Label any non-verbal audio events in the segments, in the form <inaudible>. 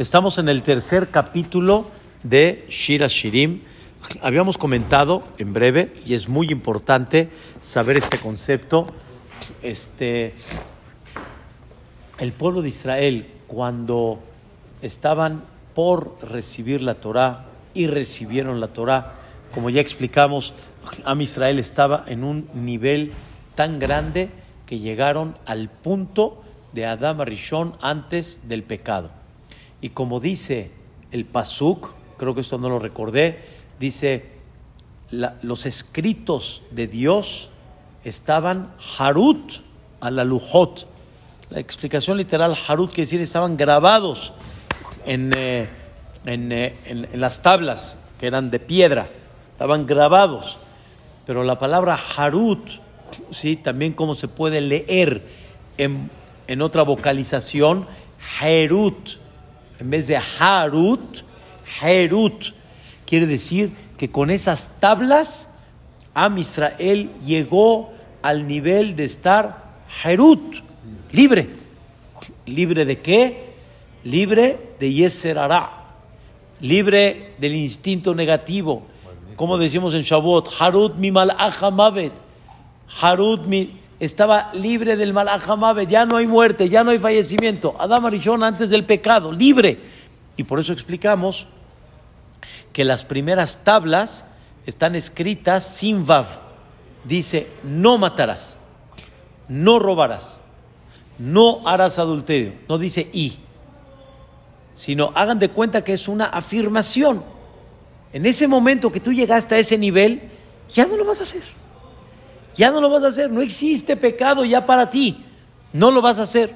Estamos en el tercer capítulo de Shira Shirim. Habíamos comentado en breve, y es muy importante saber este concepto. Este, el pueblo de Israel, cuando estaban por recibir la Torah y recibieron la Torah, como ya explicamos, Am Israel estaba en un nivel tan grande que llegaron al punto de Adam Rishon antes del pecado. Y como dice el Pasuk, creo que esto no lo recordé, dice, los escritos de Dios estaban Harut a la Lujot. La explicación literal Harut quiere decir estaban grabados en, eh, eh, en, en, las tablas que eran de piedra, estaban grabados. Pero la palabra Harut, ¿sí? también como se puede leer en, en otra vocalización, Herut en vez de Harut, Herut. Quiere decir que con esas tablas, Am Israel llegó al nivel de estar Herut, libre. ¿Libre de qué? Libre de Yeser libre del instinto negativo. Como decimos en Shavuot, Harut mi malach mavet. Harut mi estaba libre del Malajamabe, ya no hay muerte, ya no hay fallecimiento. Adam Arishon antes del pecado, libre. Y por eso explicamos que las primeras tablas están escritas sin Vav. Dice, no matarás, no robarás, no harás adulterio. No dice y, sino hagan de cuenta que es una afirmación. En ese momento que tú llegaste a ese nivel, ya no lo vas a hacer. Ya no lo vas a hacer, no existe pecado ya para ti, no lo vas a hacer.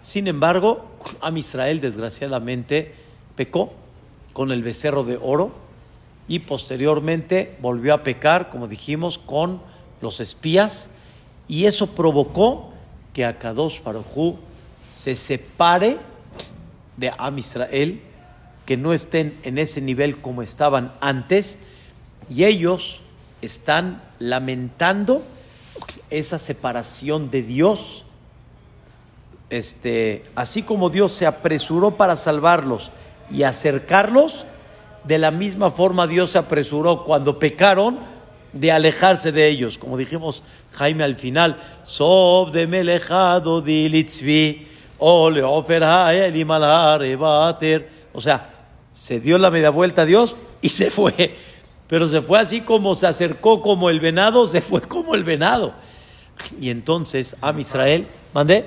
Sin embargo, <clears throat> Am Israel desgraciadamente pecó con el becerro de oro y posteriormente volvió a pecar, como dijimos, con los espías. Y eso provocó que Akadosh Baruj se separe de Am Israel, que no estén en ese nivel como estaban antes. Y ellos están lamentando esa separación de Dios. Este, así como Dios se apresuró para salvarlos y acercarlos, de la misma forma Dios se apresuró cuando pecaron de alejarse de ellos. Como dijimos Jaime al final, o sea, se dio la media vuelta a Dios y se fue pero se fue así como se acercó como el venado, se fue <laughs> como el venado. Y entonces a Israel, mandé,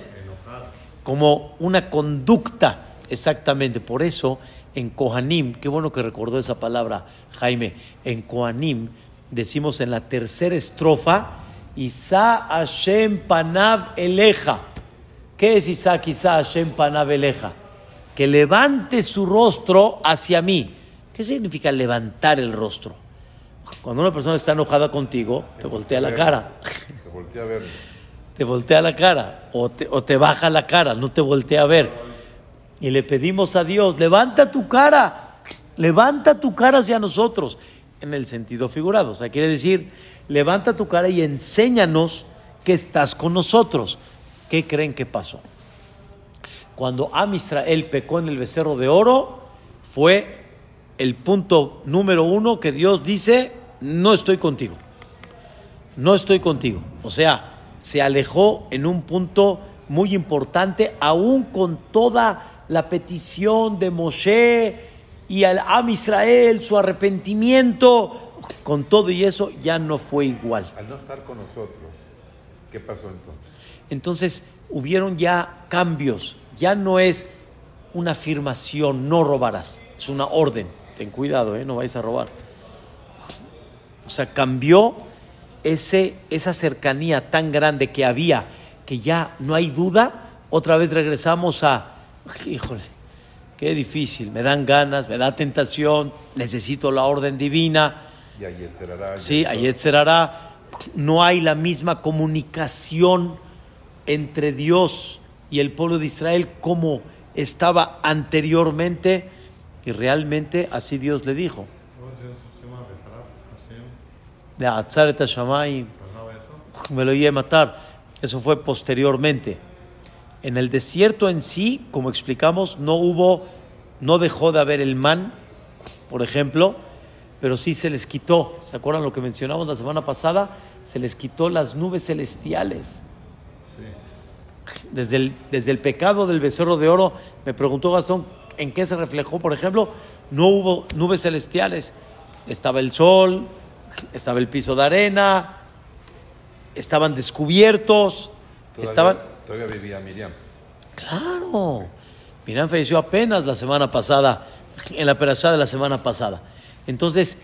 como una conducta, exactamente. Por eso en Kohanim, qué bueno que recordó esa palabra Jaime, en Kohanim decimos en la tercera estrofa, Isa Hashem Panav Eleja. ¿Qué es Isa Isa Hashem Panav Eleja? Que levante su rostro hacia mí. ¿Qué significa levantar el rostro? Cuando una persona está enojada contigo, te voltea la cara. Te voltea a ver. <laughs> Te voltea la cara o te, o te baja la cara, no te voltea a ver. Y le pedimos a Dios, levanta tu cara, levanta tu cara hacia nosotros, en el sentido figurado. O sea, quiere decir, levanta tu cara y enséñanos que estás con nosotros. ¿Qué creen que pasó? Cuando Am Israel pecó en el becerro de oro, fue el punto número uno que Dios dice, no estoy contigo. No estoy contigo. O sea, se alejó en un punto muy importante, aún con toda la petición de Moshe y al Am Israel, su arrepentimiento, con todo y eso ya no fue igual. Al no estar con nosotros, ¿qué pasó entonces? Entonces hubieron ya cambios, ya no es una afirmación, no robarás, es una orden ten cuidado, ¿eh? no vais a robar. O sea, cambió ese, esa cercanía tan grande que había, que ya no hay duda, otra vez regresamos a, híjole, qué difícil, me dan ganas, me da tentación, necesito la orden divina. Y ahí Sí, ahí será. No hay la misma comunicación entre Dios y el pueblo de Israel como estaba anteriormente y realmente así Dios le dijo. De Atzaret me lo iba a matar. Eso fue posteriormente. En el desierto en sí, como explicamos, no hubo No dejó de haber el man, por ejemplo, pero sí se les quitó. ¿Se acuerdan lo que mencionamos la semana pasada? Se les quitó las nubes celestiales. Desde el, desde el pecado del becerro de oro, me preguntó Gastón, ¿en qué se reflejó? Por ejemplo, no hubo nubes celestiales. Estaba el sol, estaba el piso de arena, estaban descubiertos, Todavía, estaban... todavía vivía Miriam. Claro. Miriam falleció apenas la semana pasada, en la operación de la semana pasada. Entonces,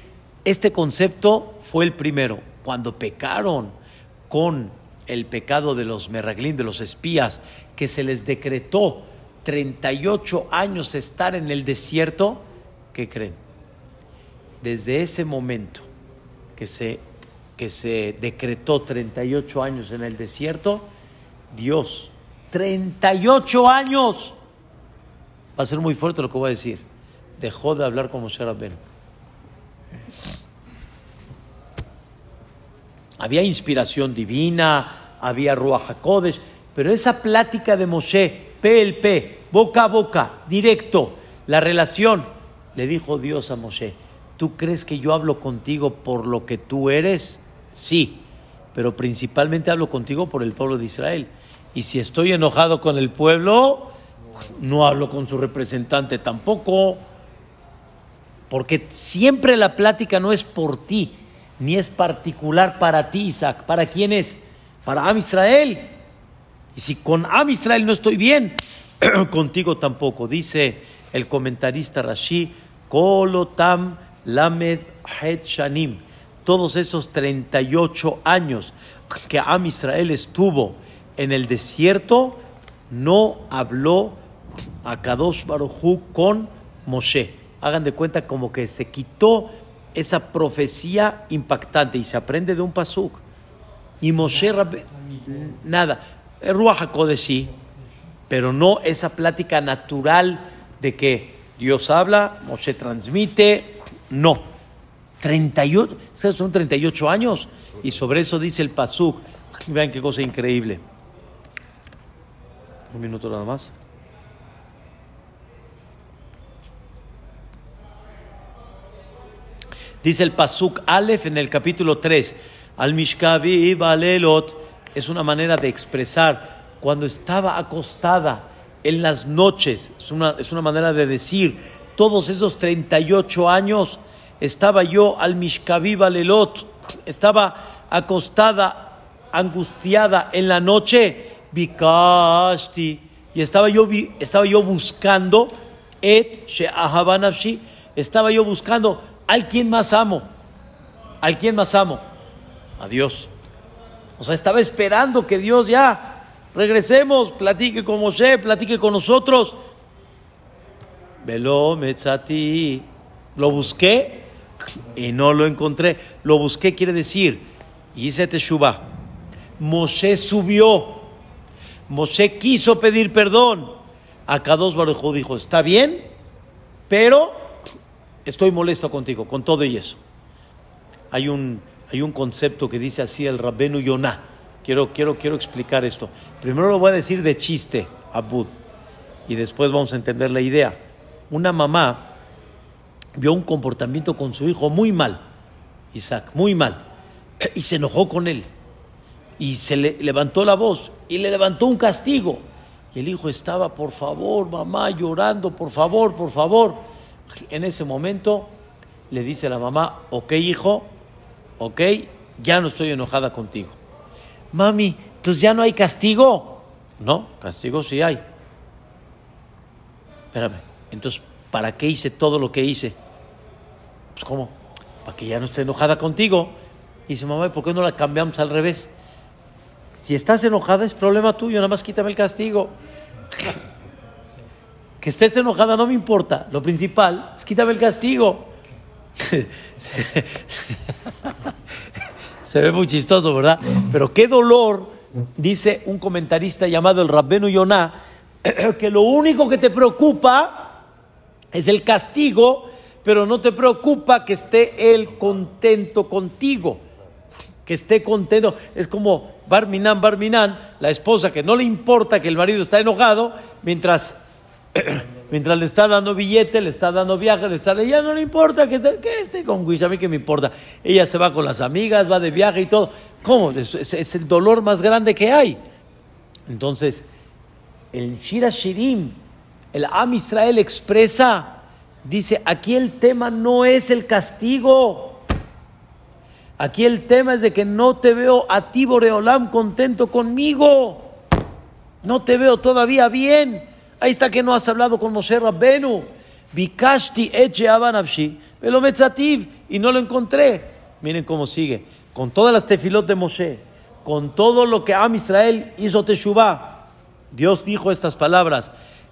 este concepto fue el primero. Cuando pecaron con el pecado de los merraglín, de los espías, que se les decretó 38 años estar en el desierto, ¿qué creen? Desde ese momento que se, que se decretó 38 años en el desierto, Dios, 38 años, va a ser muy fuerte lo que voy a decir, dejó de hablar con Moshe Rabbeinu. Había inspiración divina, había Ruach HaKodesh, pero esa plática de Moshe, PLP, boca a boca, directo, la relación, le dijo Dios a Moshe, ¿tú crees que yo hablo contigo por lo que tú eres? Sí, pero principalmente hablo contigo por el pueblo de Israel. Y si estoy enojado con el pueblo, no hablo con su representante tampoco, porque siempre la plática no es por ti, ni es particular para ti, Isaac. ¿Para quién es? Para Am Israel. Y si con Am Israel no estoy bien, <clears throat> contigo tampoco. Dice el comentarista Rashi, Kolotam Lamed Het Shanim. Todos esos 38 años que Am Israel estuvo en el desierto, no habló a Kadosh Barujú con Moshe. Hagan de cuenta como que se quitó esa profecía impactante y se aprende de un pasuk. Y Moshe nada, Ruach HaKodesh sí, pero no esa plática natural de que Dios habla, Moshe transmite, no. 38, son 38 años y sobre eso dice el pasuk. Vean qué cosa increíble. Un minuto nada más. Dice el Pasuk Aleph en el capítulo 3, al Mishkavi Balelot, es una manera de expresar cuando estaba acostada en las noches, es una, es una manera de decir, todos esos 38 años estaba yo al Mishkavi Balelot, estaba acostada, angustiada en la noche, Bikashti, y estaba yo, estaba yo buscando, Et estaba yo buscando ¿Al quién más amo? ¿Al quién más amo? A Dios. O sea, estaba esperando que Dios ya regresemos, platique con Moshe, platique con nosotros. Velo metzati. Lo busqué y no lo encontré. Lo busqué quiere decir, hice teshuva. Moshe subió. Moshe quiso pedir perdón. Akados Baruj dijo, está bien, pero estoy molesto contigo, con todo y eso. Hay un, hay un concepto que dice así el Rabbenu Yonah. Quiero, quiero, quiero explicar esto. Primero lo voy a decir de chiste, Abud, y después vamos a entender la idea. Una mamá vio un comportamiento con su hijo muy mal, Isaac, muy mal, y se enojó con él. Y se le levantó la voz y le levantó un castigo. Y el hijo estaba, por favor, mamá, llorando, por favor, por favor. En ese momento le dice la mamá, ok hijo, ok, ya no estoy enojada contigo. Mami, entonces ya no hay castigo. No, castigo sí hay. Espérame, entonces, ¿para qué hice todo lo que hice? Pues ¿cómo? Para que ya no esté enojada contigo. Y dice, mamá, ¿por qué no la cambiamos al revés? Si estás enojada es problema tuyo, nada más quítame el castigo. <laughs> Que estés enojada no me importa. Lo principal es quítame el castigo. <laughs> Se ve muy chistoso, ¿verdad? Pero qué dolor, dice un comentarista llamado el Rabbenu Yonah, <clears throat> que lo único que te preocupa es el castigo, pero no te preocupa que esté él contento contigo. Que esté contento. Es como Barminan, Barminan, la esposa que no le importa que el marido está enojado, mientras <coughs> Mientras le está dando billete, le está dando viaje, le está de ya no le importa que esté, con Wish, a mí que me importa. Ella se va con las amigas, va de viaje y todo. ¿Cómo? Es, es- es el dolor más grande que hay. Entonces, el Shira Shirim, el Am Israel expresa, dice, aquí el tema no es el castigo. Aquí el tema es de que no te veo a ti, Boreolam, contento conmigo. No te veo todavía bien. Ahí está que no has hablado con Moshe Rabbenu. Bikashti eche abanavshi, velo metzativ, y no lo encontré. Miren cómo sigue. Con todas las tefilot de Moshe, con todo lo que Am Israel hizo Teshuvah, Dios dijo estas palabras: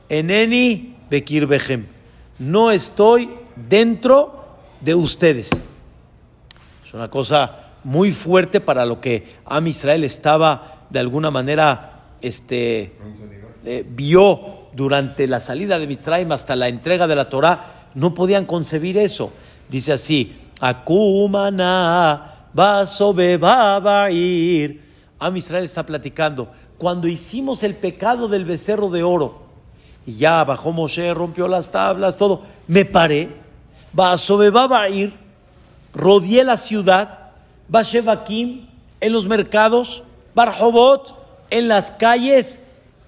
Eneni bekir behem. No estoy dentro de ustedes. Es una cosa muy fuerte para lo que Am Israel estaba de alguna manera este, eh, vio durante la salida de Mitzrayim hasta la entrega de la Torah. No podían concebir eso. Dice así: Akumana basobebabair. Am Israel está platicando. Cuando hicimos el pecado del becerro de oro, y ya bajó Moshe, rompió las tablas, todo, me paré. Basobebabair rodeé la ciudad, Bashevakim, en los mercados, Barjobot, en las calles,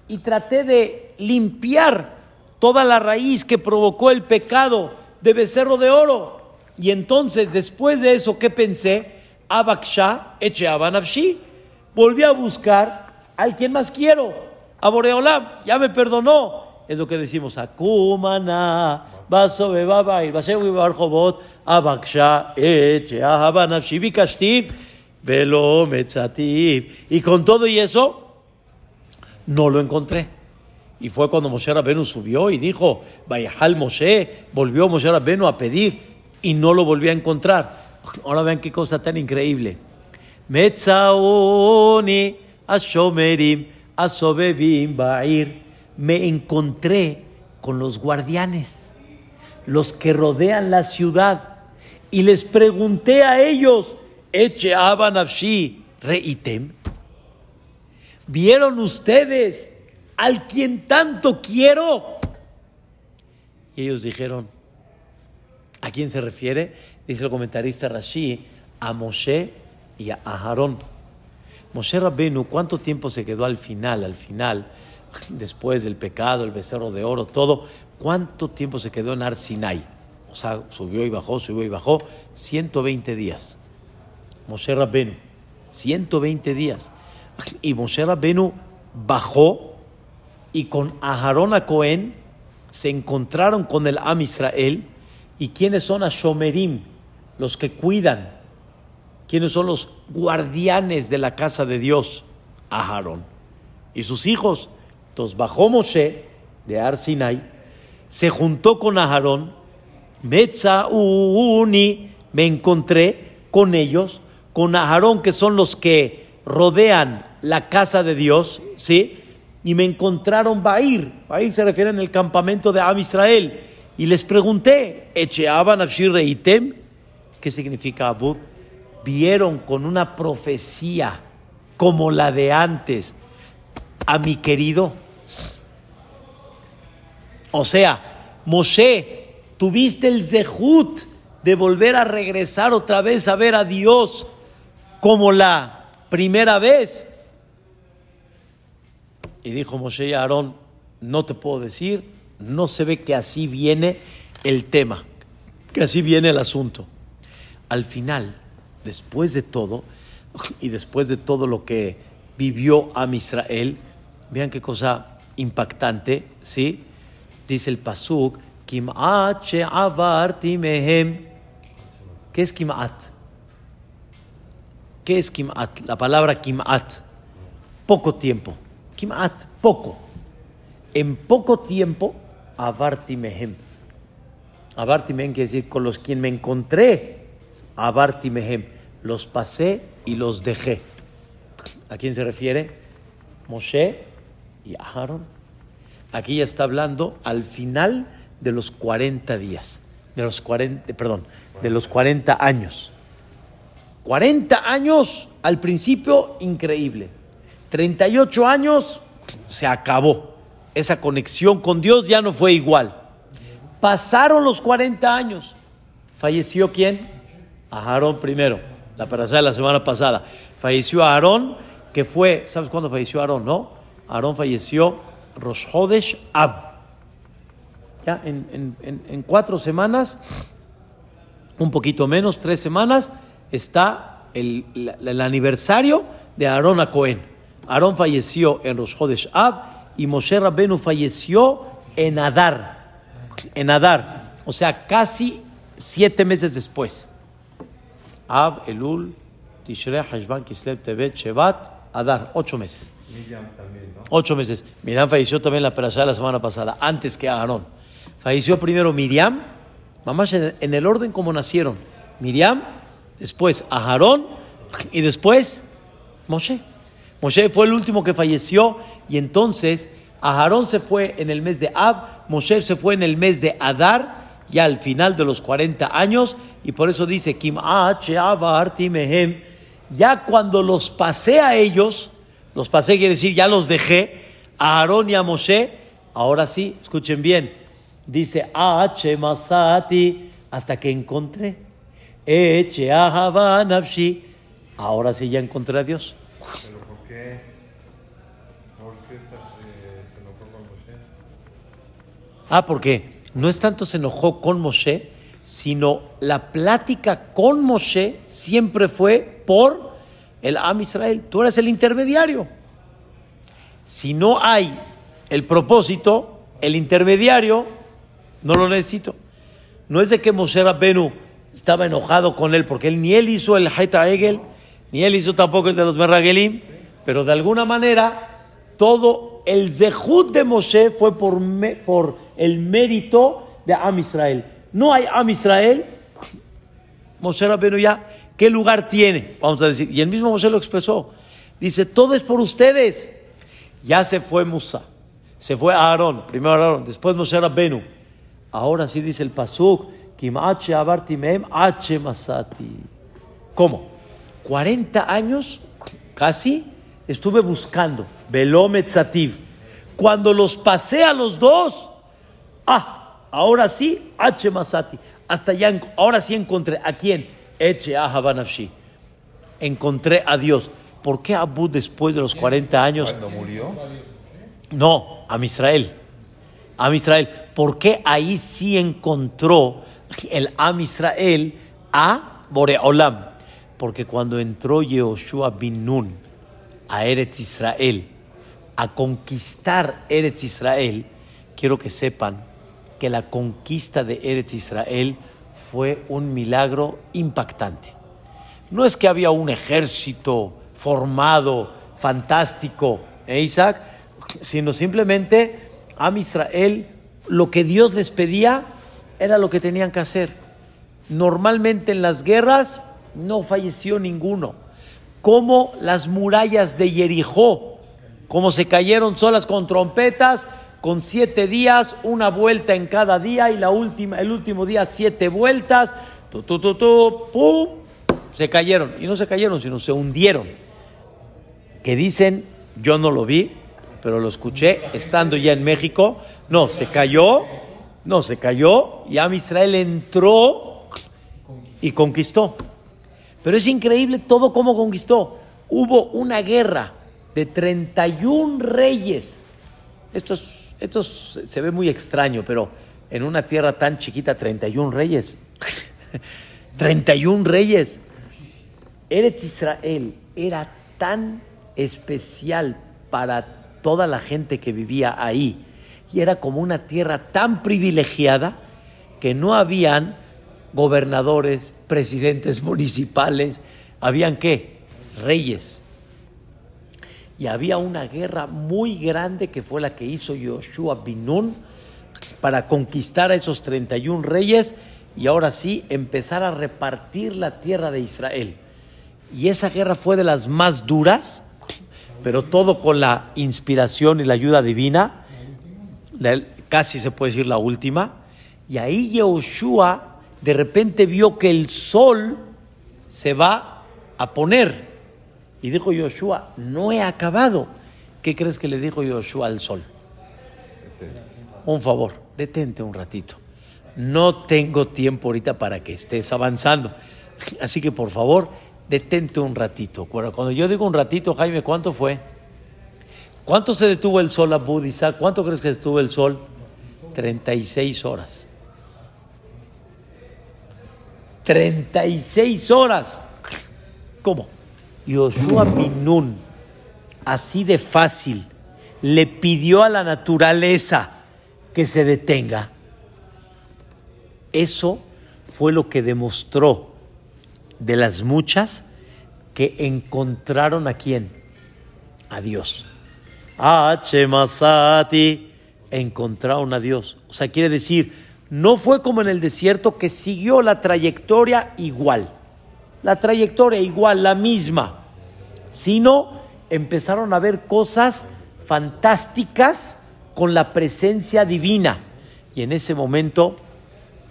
y traté de limpiar toda la raíz que provocó el pecado de becerro de oro. Y entonces, después de eso, ¿qué pensé? Abaksha, eche abanavshi. Volví a buscar al quien más quiero, a Boreolam, ya me perdonó. Es lo que decimos, Akumana, Baso bebabair, barjobot, Abaksha, eche abanavshi, Bikashtiv, velo. Y con todo y eso, no lo encontré. Y fue cuando Moshe Rabenu subió y dijo, Vayahal Moshe, volvió Moshe Rabenu a pedir y no lo volvió a encontrar. Ahora vean qué cosa tan increíble. Ashomerim ba'ir. Me encontré con los guardianes, los que rodean la ciudad, y les pregunté a ellos, Eche abanavshi reitem. ¿Vieron ustedes al quien tanto quiero? Y ellos dijeron, ¿a quién se refiere? Dice el comentarista Rashi, a Moshe y a Aarón. Moshe Rabbenu, ¿cuánto tiempo se quedó al final? Al final, después del pecado, el becerro de oro, todo, ¿cuánto tiempo se quedó en Ar Sinai? O sea, subió y bajó, subió y bajó, 120 días. Moshe Rabbenu, 120 días. Y Moshe Rabbenu bajó y con Aharón a Cohen se encontraron con el Am Israel. ¿Y quiénes son Ashomerim? Los que cuidan. ¿Quiénes son los guardianes de la casa de Dios? Aharón. Y sus hijos. Entonces bajó Moshe de Ar Sinai, se juntó con Aharón, Metzauni, me encontré con ellos, con Aharón, que son los que rodean la casa de Dios, ¿sí? Y me encontraron Bair, Bair se refiere en el campamento de Am Israel, y les pregunté, ¿Echeaban Reitem? ¿Qué significa Abud? Vieron con una profecía como la de antes a mi querido. O sea, Moshe, tuviste el zehut de volver a regresar otra vez a ver a Dios como la primera vez. Y dijo Moshe y Aarón, no te puedo decir, no se ve que así viene el tema, que así viene el asunto. Al final, después de todo, <laughs> y después de todo lo que vivió a vean qué cosa impactante, ¿sí? Dice el Pasuk, Kim'at she'avarti mehem. ¿Qué es Kim'at? ¿Qué es Kim'at? La palabra Kim'at. Poco tiempo. Kim'at, poco. En poco tiempo, avarti mehem. Avarti mehem quiere decir con los quien me encontré. Avarti mehem. Los pasé y los dejé. ¿A quién se refiere? Moshe y Aarón. Aquí ya está hablando al final de los 40 días, de los 40, perdón, de los 40 años. 40 años al principio, increíble. 38 años, se acabó. esa conexión con Dios ya no fue igual. Pasaron los 40 años. ¿Falleció quién? Aarón primero, la persona de la semana pasada. Falleció Aarón, que fue, ¿sabes cuándo falleció Aarón, no? Aarón falleció Rosh Hodesh Ab. Ya, en, en cuatro semanas, un poquito menos, tres semanas, está el, el, aniversario de Aarón a Cohen. Aarón falleció en Rosh Hodesh Ab y Moshe Rabbenu falleció en Adar. En Adar. O sea, casi siete meses después. Ab, Elul, Tishrei, Hashban, Kislev, Tevet, Shevat, Adar. Ocho meses. Miriam también, ¿no? Ocho meses. Miriam falleció también la perashá la semana pasada, antes que Aarón. Falleció primero Miriam, mamás en el orden como nacieron. Miriam, después Aarón y después Moshe. Moshe fue el último que falleció y entonces Aarón se fue en el mes de Ab, Moshe se fue en el mes de Adar, ya al final de los 40 años, y por eso dice, ya cuando los pasé a ellos, los pasé quiere decir, ya los dejé, a Aarón y a Moshe, ahora sí, escuchen bien, dice, H masati, hasta que encontré, Eche nafshi, ahora sí ya encontré a Dios. Ah, porque no es tanto se enojó con Moshe, sino la plática con Moshe siempre fue por el Am Israel. Tú eres el intermediario. Si no hay el propósito, el intermediario, no lo necesito. No es de que Moshe Rabbenu estaba enojado con él, porque él ni él hizo el Haita Egel, ni él hizo tampoco el de los Merragelim, pero de alguna manera todo el Zehut de Moshe fue por, me- por el mérito de Am Israel. No hay Am Israel, Moshe Rabbeinu ya, ¿qué lugar tiene? Vamos a decir, y el mismo Moshe lo expresó. Dice, todo es por ustedes. Ya se fue Musa, se fue Aarón, primero Aarón, después Moshe Rabbeinu. Ahora sí dice el Pasuk, Kim H abarti mehem H masati. ¿Cómo? 40 años, casi, estuve buscando, Velometzativ. Cuando los pasé a los dos, ah, ahora sí, H masati. Hasta ya, ahora sí encontré, ¿a quién? Eche Ahabanafshi. Encontré a Dios. ¿Por qué Abu después de los 40 años? Cuando murió, No, a Israel. A Israel. ¿Por qué ahí sí encontró el Am Israel a Boreolam? Porque cuando entró Yehoshua bin Nun a Eretz Israel, a conquistar Eretz Israel, quiero que sepan que la conquista de Eretz Israel fue un milagro impactante. No es que había un ejército formado, fantástico, ¿eh, Isaac? Sino simplemente a Israel lo que Dios les pedía era lo que tenían que hacer. Normalmente en las guerras no falleció ninguno. Como las murallas de Jericó, como se cayeron solas con trompetas, con siete días, una vuelta en cada día y la última, el último día siete vueltas, tu, tu, tu, tu, pum, se cayeron. Y no se cayeron, sino se hundieron. Que dicen, yo no lo vi, pero lo escuché estando ya en México. No, se cayó, no, se cayó y Am Israel entró y conquistó. Pero es increíble todo cómo conquistó. Hubo una guerra de 31 reyes. Esto, es- esto es- se ve muy extraño, pero en una tierra tan chiquita, 31 reyes. <laughs> 31 reyes. Eretz Israel era tan especial para toda la gente que vivía ahí y era como una tierra tan privilegiada que no habían gobernadores, presidentes municipales, habían qué? Reyes. Y había una guerra muy grande que fue la que hizo Yoshua Binun para conquistar a esos 31 reyes y ahora sí empezar a repartir la tierra de Israel. Y esa guerra fue de las más duras, pero todo con la inspiración y la ayuda divina, casi se puede decir la última. Y ahí Yehoshua de repente vio que el sol se va a poner. Y dijo Yoshua, no he acabado. ¿Qué crees que le dijo Yoshua al sol? Un favor, detente un ratito. No tengo tiempo ahorita para que estés avanzando. Así que por favor, detente un ratito. Cuando yo digo un ratito, Jaime, ¿cuánto fue? ¿Cuánto se detuvo el sol a Budisa? ¿Cuánto crees que detuvo el sol? 36 horas. 36 horas. ¿Cómo? Yoshua Minun, así de fácil, le pidió a la naturaleza que se detenga. Eso fue lo que demostró de las muchas que encontraron a quién? A Dios. Masati encontraron a Dios. O sea, quiere decir, no fue como en el desierto que siguió la trayectoria igual. La trayectoria igual, la misma. Sino empezaron a ver cosas fantásticas con la presencia divina. Y en ese momento,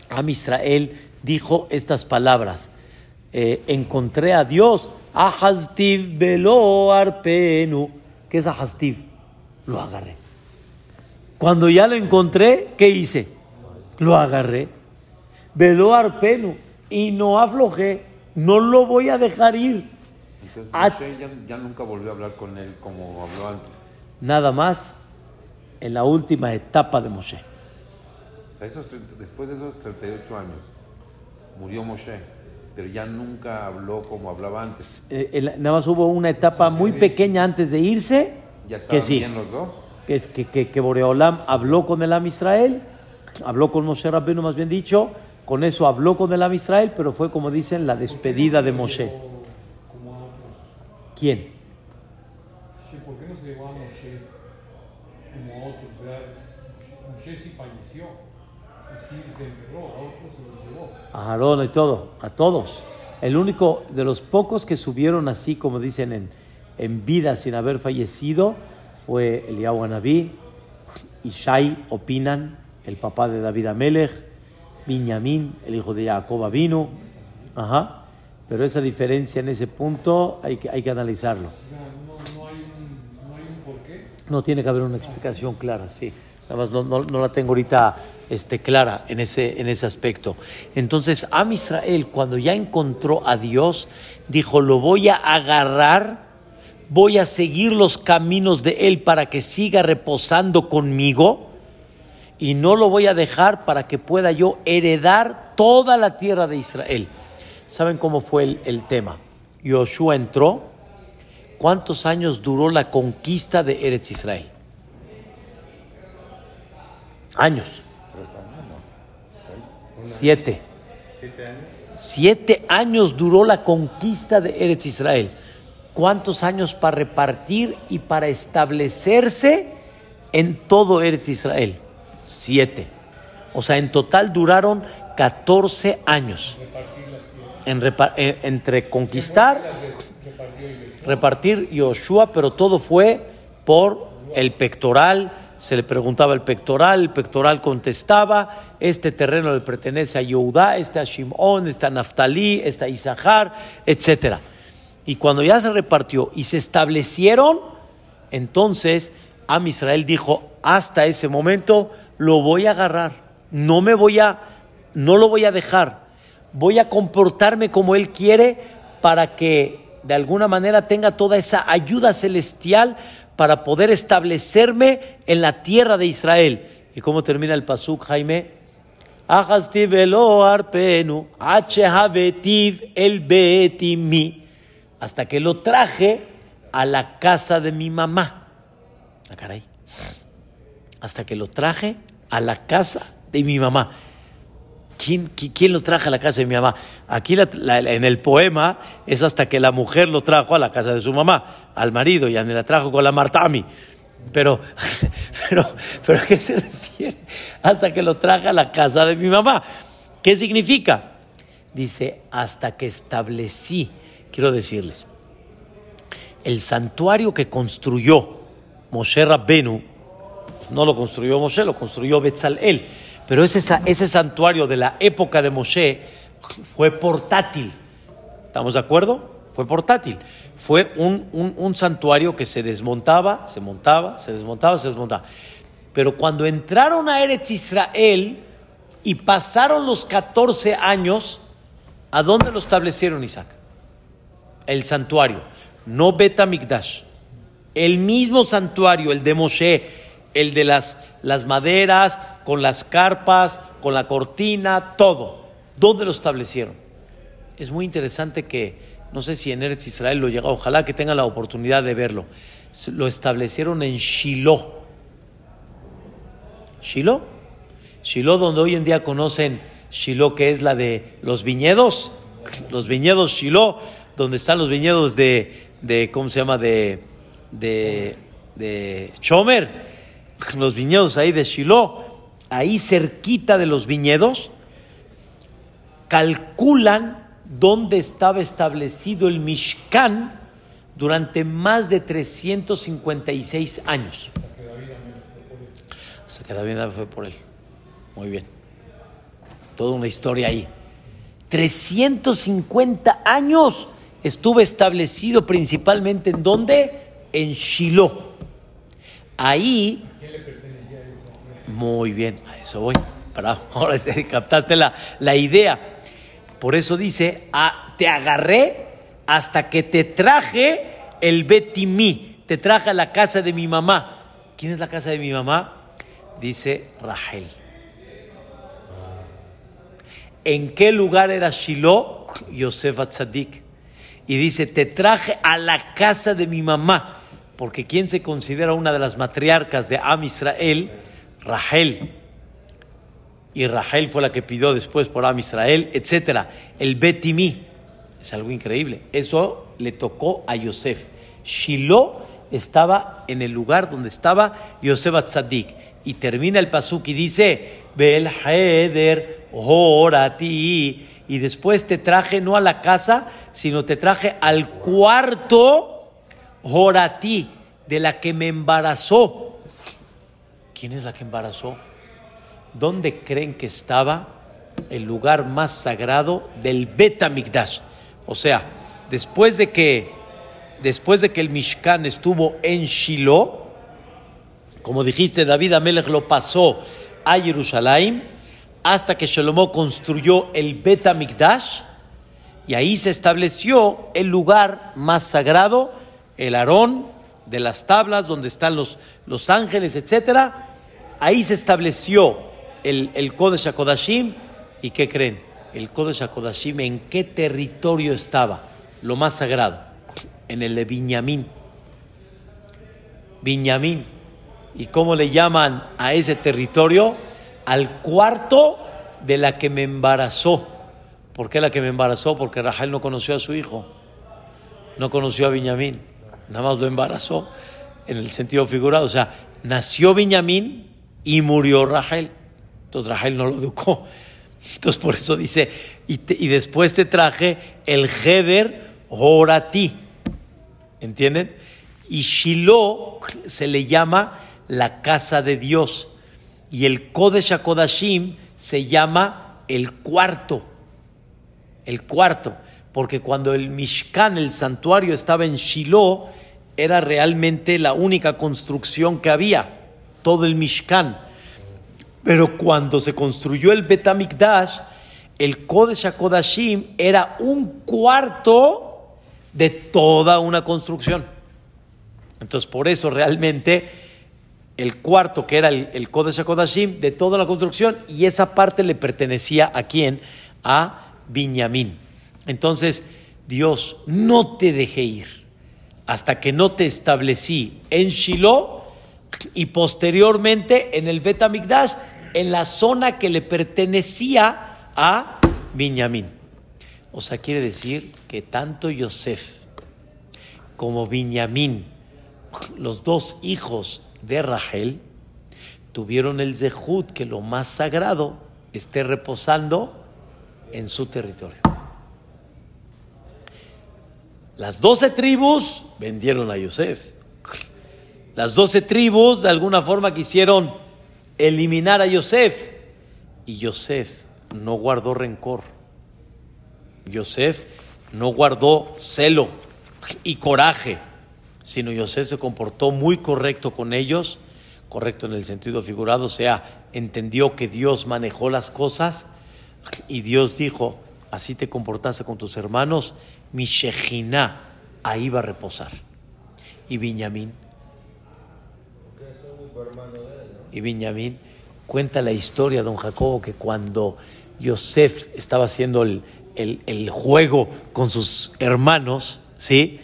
Am Israel dijo estas palabras. Eh, encontré a Dios. Ahaztiv velo arpenu. ¿Qué es Ahaztiv? Lo agarré. Cuando ya lo encontré, ¿qué hice? Lo agarré. Velo arpenu. Y no aflojé. No lo voy a dejar ir. Entonces ya, ya nunca volvió a hablar con él como habló antes. Nada más en la última etapa de Moshe. O sea, esos, después de esos 38 años murió Moshe, pero ya nunca habló como hablaba antes. Eh, el- nada más hubo una etapa muy pequeña antes de irse Ya que sí, bien los dos. que es que, que, que Boreolam habló con el Am Israel, habló con Moshe Rabbeinu más bien dicho, con eso habló con el Am Israel, pero fue como dicen la despedida de Moshe. ¿Quién? Sí, ¿Por qué no se llevó a Moshe como a otros? Moshe sí falleció. O sea, sí se enterró, a otros se los llevó. A Aarón y todo, a todos. El único de los pocos que subieron así, como dicen en, en vida sin haber fallecido, fue Eliyahu Anabí, Ishai, opinan, el papá de David Amelech, Binyamin, el hijo de Jacob vino, ajá. Pero esa diferencia en ese punto hay que, hay que analizarlo. No tiene que haber una explicación clara, sí. Nada más no, no- no la tengo ahorita este, clara en ese, en ese aspecto. Entonces, Am Israel, cuando ya encontró a Dios, dijo: Lo voy a agarrar, voy a seguir los caminos de Él para que siga reposando conmigo y no lo voy a dejar para que pueda yo heredar toda la tierra de Israel. ¿Saben cómo fue el, tema? Yoshua entró. ¿Cuántos años duró la conquista de Eretz Israel? Años. Siete. Siete años duró la conquista de Eretz Israel. ¿Cuántos años para repartir y para establecerse en todo Eretz Israel? Siete. O sea, en total duraron 14 años. En eh, entre conquistar, repartir Yoshua, pero todo fue por el pectoral. Se le preguntaba el pectoral, el pectoral contestaba, este terreno le pertenece a Yehudá, este a Shimón, este a Naftalí, este a Isahar, etc. Y cuando ya se repartió y se establecieron, entonces Am Israel dijo, hasta ese momento lo voy a agarrar, no me voy a, no lo voy a dejar, voy a comportarme como Él quiere para que de alguna manera tenga toda esa ayuda celestial para poder establecerme en la tierra de Israel. ¿Y cómo termina el pasuk, Jaime? Betimi, hasta que lo traje a la casa de mi mamá. Ah, caray. Hasta que lo traje a la casa de mi mamá. ¿Quién, qui- quién lo trajo a la casa de mi mamá? Aquí en el poema es hasta que la mujer lo trajo a la casa de su mamá, al marido, y la trajo con la Martami. Pero, <laughs> pero, pero ¿a qué se refiere? Hasta que lo trajo a la casa de mi mamá. ¿Qué significa? Dice, hasta que establecí, quiero decirles, el santuario que construyó Moshe Rabbenu, no lo construyó Moshe, lo construyó Betzalel. Pero ese, ese santuario de la época de Moshe fue portátil. ¿Estamos de acuerdo? Fue portátil. Fue un, un- santuario que se desmontaba, se montaba, se desmontaba, se desmontaba. Pero cuando entraron a Eretz Israel y pasaron los 14 años, ¿a dónde lo establecieron Isaac? El santuario, no Betamikdash. El mismo santuario, el de Moshe, el de las, las maderas, con las carpas, con la cortina, todo. ¿Dónde lo establecieron? Es muy interesante que, no sé si en Eretz Israel lo llega, ojalá que tenga la oportunidad de verlo. Lo establecieron en Shiloh. ¿Shiloh? Shiloh, donde hoy en día conocen Shiloh, que es la de los viñedos. Los viñedos Shiloh, donde están los viñedos de, de ¿cómo se llama? De, de, de Chomer. Los viñedos ahí de Shiloh. Ahí cerquita de los viñedos, calculan dónde estaba establecido el Mishkan durante más de 356 años. Hasta que David fue por él. Muy bien. Toda una historia ahí. 350 años estuvo establecido principalmente en dónde? En Shiloh. Ahí. Muy bien, a eso voy. Para, <laughs> ahora captaste la, la idea. Por eso dice, ah, te agarré hasta que te traje el Betimí, te traje a la casa de mi mamá. ¿Quién es la casa de mi mamá? Dice Rahel. ¿En qué lugar era Shiloh? Yosef Atzadik. Y dice, te traje a la casa de mi mamá. Porque ¿quién se considera una de las matriarcas de Am Israel? Rahel y Rahel fue la que pidió después por Am Israel, etc. El Betimi es algo increíble. Eso le tocó a Yosef. Shiloh estaba en el lugar donde estaba Yosef Atzadik. Y termina el pasuk y dice, Bel Horati. Y después te traje no a la casa, sino te traje al cuarto Horati, de la que me embarazó. ¿Quién es la que embarazó? ¿dónde creen que estaba el lugar más sagrado del Betamigdash? O sea, después de que, después de que el Mishkan estuvo en Shiloh, como dijiste, David Amelech lo pasó a Jerusalén hasta que Shlomo construyó el Betamigdash y ahí se estableció el lugar más sagrado, el Aarón de las tablas donde están los, los ángeles, etc. Ahí se estableció el, el Kodesh. ¿Y qué creen? El Kodesh HaKodashim, ¿en qué territorio estaba? Lo más sagrado. En el de Viñamín. Viñamín. ¿Y cómo le llaman a ese territorio? Al cuarto de la que me embarazó. ¿Por qué la que me embarazó? Porque Rahel no conoció a su hijo. No conoció a Viñamín. Nada más lo embarazó en el sentido figurado. O sea, nació Viñamín y murió Rahel. Entonces Rahel no lo educó. Entonces por eso dice, y, después te traje el Heder Horati. ¿Entienden? Y Shiloh se le llama la casa de Dios. Y el Kodesh HaKodashim se llama el cuarto. El cuarto. Porque cuando el Mishkan, el santuario, estaba en Shiloh, era realmente la única construcción que había. Todo el Mishkan. Pero cuando se construyó el Betamikdash, el Kodesh HaKodashim era un cuarto de toda una construcción. Entonces, por eso realmente el cuarto que era el, el Kodesh HaKodashim de toda la construcción y esa parte le pertenecía a quién? A Binyamin. Entonces, Dios, no te dejé ir hasta que no te establecí en Shiloh y posteriormente en el Betamikdash en la zona que le pertenecía a Benjamín. O sea, quiere decir que tanto Yosef como Benjamín, los dos hijos de Rachel, tuvieron el zehut que lo más sagrado esté reposando en su territorio. Las doce tribus vendieron a Yosef. Las doce tribus de alguna forma quisieron eliminar a Yosef. Y Yosef no guardó rencor. Yosef no guardó celo y coraje, sino Yosef se comportó muy correcto con ellos, correcto en el sentido figurado, o sea, entendió que Dios manejó las cosas y Dios dijo, así te comportaste con tus hermanos, mi ahí va a reposar. Y Benjamín. Y Benjamín cuenta la historia, don Jacobo, que cuando Yosef estaba haciendo el, el, juego con sus hermanos, ¿sí?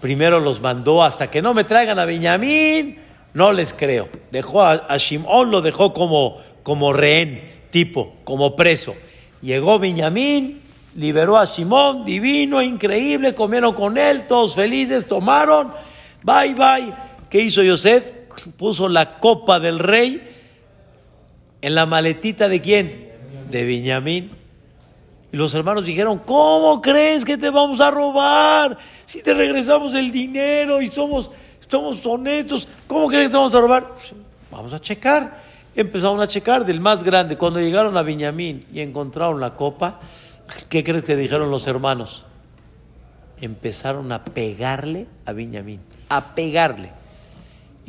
Primero los mandó hasta que no me traigan a Benjamín, no les creo. Dejó a, a Shimón, lo dejó como, como rehén, tipo, como preso. Llegó Benjamín, liberó a Shimón, divino, increíble, comieron con él, todos felices, tomaron, bye, bye. ¿Qué hizo Yosef? Puso la copa del rey en la maletita de quién? De Benjamín. Y los hermanos dijeron, ¿cómo crees que te vamos a robar? Si te regresamos el dinero y somos, somos honestos, ¿cómo crees que te vamos a robar? Vamos a checar. Empezaron a checar del más grande. Cuando llegaron a Benjamín y encontraron la copa, ¿qué crees que dijeron los hermanos? Empezaron a pegarle a Benjamín, a pegarle.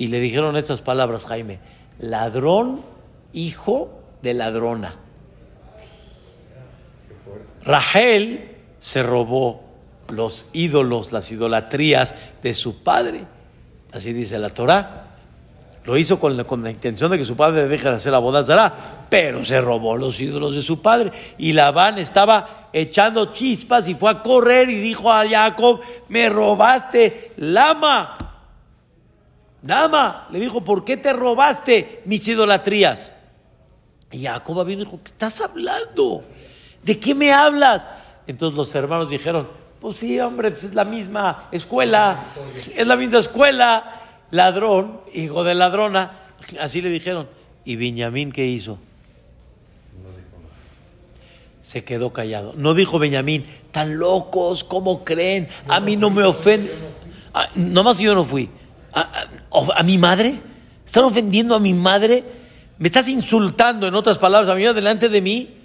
Y le dijeron estas palabras, Jaime, ladrón, hijo de ladrona. Rahel se robó los ídolos, las idolatrías de su padre. Así dice la Torah. Lo hizo con la, intención de que su padre deje de hacer la boda pero se robó los ídolos de su padre. Y Labán estaba echando chispas y fue a correr y dijo a Jacob, me robaste lama. Dama, le dijo, ¿por qué te robaste mis idolatrías? Y Jacob dijo, ¿qué estás hablando? ¿de qué me hablas? Entonces los hermanos dijeron, pues sí, hombre, pues es la misma escuela, es la misma escuela. Ladrón, hijo de ladrona, así le dijeron. ¿Y Benjamín qué hizo? Se quedó callado. No dijo Benjamín, tan locos, ¿cómo creen? A mí no me ofende. Ah, nomás yo no fui. ¿A, mi madre? ¿Están ofendiendo a mi madre? ¿Me estás insultando, en otras palabras, a mí delante de mí?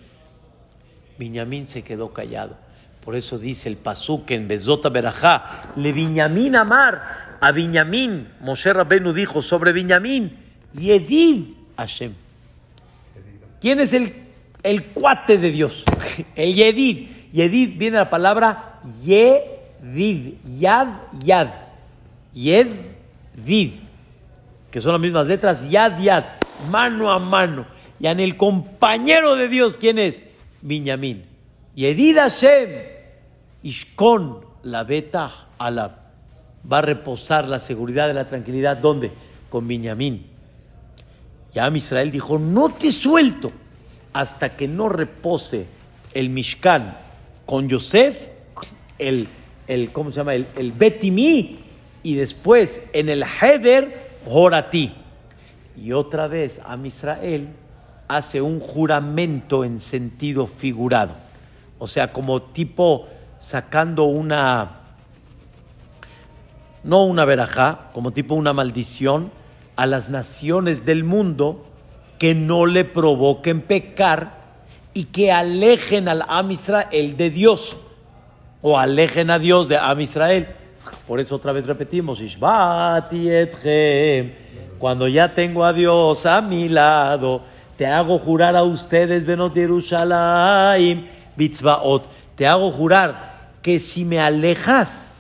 Benjamín se quedó callado. Por eso dice el pasuk en Bezota Berajá, le Benjamín amar a Benjamín. Moshe Rabbenu dijo sobre Benjamín, Yedid Hashem. ¿Quién es el, el cuate de Dios? <laughs> El Yedid. Yedid viene la palabra Yedid, Yad, Yad. Yedid, que son las mismas letras, Yad, Yad, mano a mano. Y en el compañero de Dios, ¿quién es? Binyamin. Yedid Hashem, Ishkon, la beta alab. Va a reposar la seguridad de la tranquilidad. ¿Dónde? Con Binyamin. Ya Israel dijo, no te suelto hasta que no repose el Mishkan con Yosef, el, el ¿cómo se llama? El, el Betimi, y después en el Heder, Horati. Y otra vez a Israel hace un juramento en sentido figurado. O sea, como tipo sacando una, no una verajá, como tipo una maldición a las naciones del mundo que no le provoquen pecar y que alejen al Am Israel de Dios o alejen a Dios de Am Israel. Por eso otra vez repetimos, cuando ya tengo a Dios a mi lado, te hago jurar a ustedes, Benot Yerushalayim, Bitzbaot, te hago jurar que si me alejas,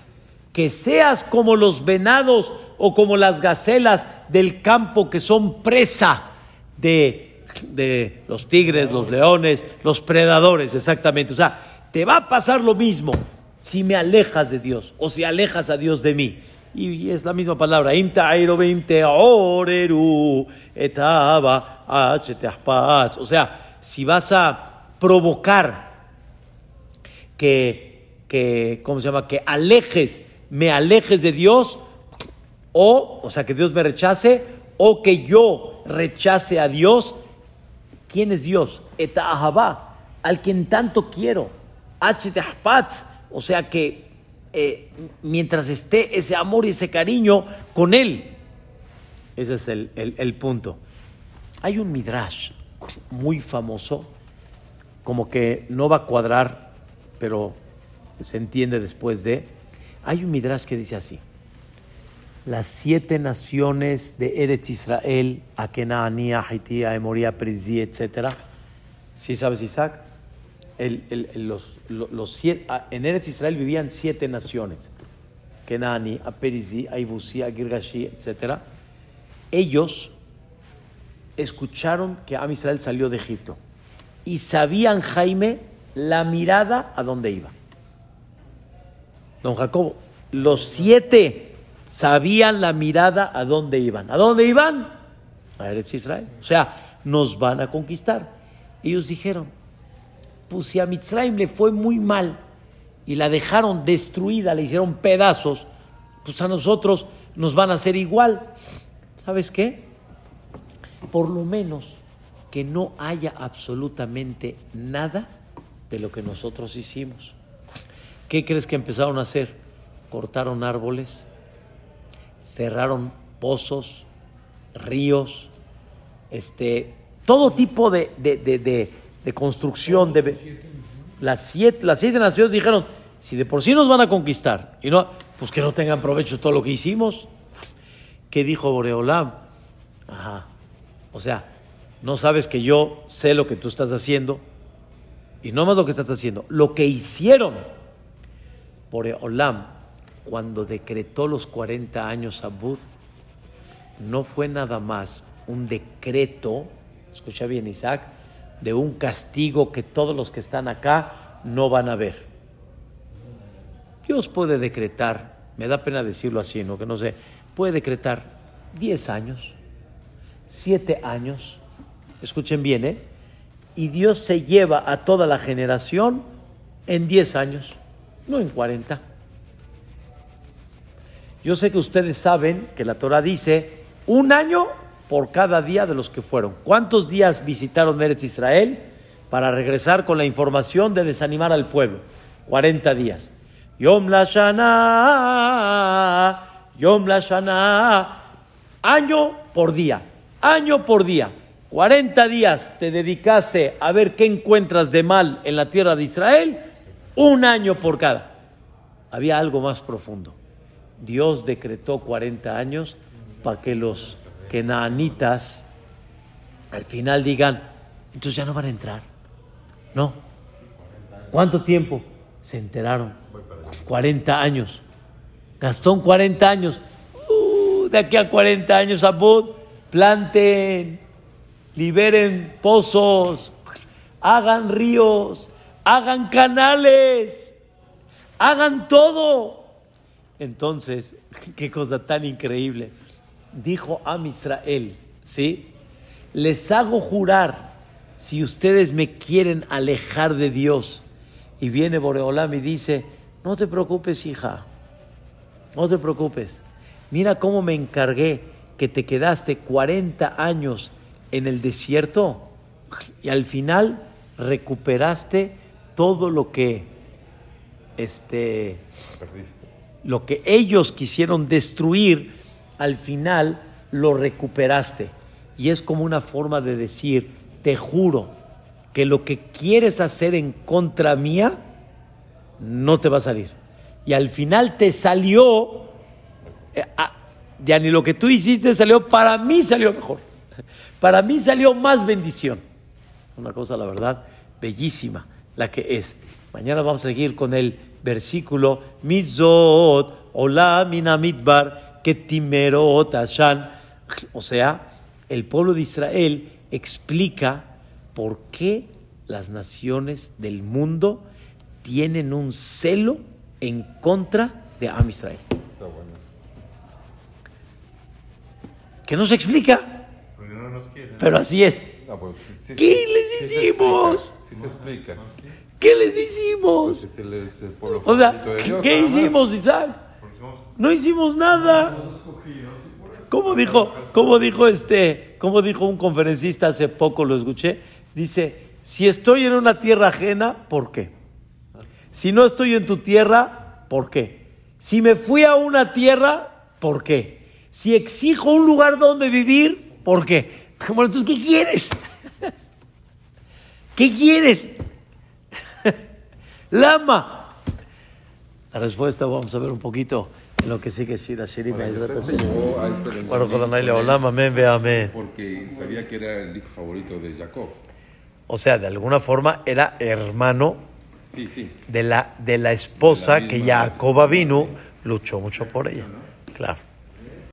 que seas como los venados o como las gacelas del campo que son presa de, de los tigres, los leones, los predadores, exactamente. O sea, te va a pasar lo mismo si me alejas de Dios o si alejas a Dios de mí. Y es la misma palabra. O sea, si vas a provocar que, que, ¿cómo se llama? Que alejes, me alejes de Dios, o, o sea, que Dios me rechace, o que yo rechace a Dios. ¿Quién es Dios? Etahaba, al quien tanto quiero. O sea que eh, mientras esté ese amor y ese cariño con Él. Ese es el, punto. Hay un midrash muy famoso, como que no va a cuadrar, pero se entiende después de. Hay un midrash que dice así: las siete naciones de Eretz Israel, Akenaanía, Haitía, Emoría, Perizí, etc. ¿Sí sabes, Isaac? Ah, en Eretz Israel vivían siete naciones. Kenani, Aperizi, Aibusí, Girgashi, etc. Ellos escucharon que Am Israel salió de Egipto y sabían, Jaime, la mirada a dónde iba. Don Jacobo, los siete sabían la mirada a dónde iban. ¿A dónde iban? A Eretz Israel. O sea, nos van a conquistar. Ellos dijeron, pues si a Mitzrayim le fue muy mal y la dejaron destruida, le hicieron pedazos, pues a nosotros nos van a hacer igual. ¿Sabes qué? Por lo menos que no haya absolutamente nada de lo que nosotros hicimos. ¿Qué crees que empezaron a hacer? Cortaron árboles, cerraron pozos, ríos, este, todo tipo de, de- de- de- de construcción. De, las, siete, las siete naciones dijeron, si de por sí nos van a conquistar, y no, pues que no tengan provecho todo lo que hicimos. ¿Qué dijo Boreolam? Ajá. O sea, no sabes que yo sé lo que tú estás haciendo, y no más lo que estás haciendo, lo que hicieron. Boreolam, cuando decretó los 40 años a Bud, no fue nada más un decreto, escucha bien Isaac, de un castigo que todos los que están acá no van a ver. Dios puede decretar, me da pena decirlo así, ¿no? Que no sé, puede decretar 10 años, 7 años, escuchen bien, ¿eh? Y Dios se lleva a toda la generación en 10 años, no en 40. Yo sé que ustedes saben que la Torah dice un año por cada día de los que fueron. ¿Cuántos días visitaron Eretz Israel para regresar con la información de desanimar al pueblo? 40 días. Yom la Shana, Yom la Shana, año por día, año por día. 40 días te dedicaste a ver qué encuentras de mal en la tierra de Israel, un año por cada. Había algo más profundo. Dios decretó 40 años para que los al final digan, entonces ya no van a entrar. No. ¿Cuánto tiempo? Se enteraron. 40 años. Gastón 40 años. Uh, de aquí a 40 años, Abud, planten, liberen pozos, hagan ríos, hagan canales, hagan todo. Entonces, <laughs> qué cosa tan increíble. Dijo a Israel, ¿sí? Les hago jurar, si ustedes me quieren alejar de Dios. Y viene Boreolam y dice, no te preocupes, hija, no te preocupes. Mira cómo me encargué que te quedaste 40 años en el desierto y al final recuperaste todo lo que este Perdiste. lo que ellos quisieron destruir, al final lo recuperaste. Y es como una forma de decir, te juro que lo que quieres hacer en contra mía no te va a salir. Y al final te salió, eh, ah, ya ni lo que tú hiciste salió, para mí salió mejor. Para mí salió más bendición. Una cosa, la verdad, bellísima, la que es. Mañana vamos a seguir con el versículo Mizot, Ola Minamidbar, Ketimerot Ashan. O sea, el pueblo de Israel explica por qué las naciones del mundo tienen un celo en contra de Am Israel. Está bueno. Que no se explica, Porque no nos quieren. pero así es. No, pues, sí- ¿Qué sí- les sí hicimos? Sí se explica. ¿Qué les hicimos? Pues es el, es el pueblo O sea, de ¿qué, Dios, hicimos, Isaac? No hicimos nada. ¿Cómo dijo, cómo dijo este, cómo dijo un conferencista hace poco, lo escuché? Dice, si estoy en una tierra ajena, ¿por qué? Si no estoy en tu tierra, ¿por qué? Si me fui a una tierra, ¿por qué? Si exijo un lugar donde vivir, ¿por qué? <laughs> Bueno, entonces, ¿qué quieres? <laughs> ¿Qué quieres? <laughs> Lama. La respuesta vamos a ver un poquito lo que sigue Shira Shirim. Porque sabía que era el hijo favorito de Jacob. O sea, de alguna forma era hermano Sí, sí. de la, de la esposa De la que Jacoba vino, luchó mucho por ella. Claro.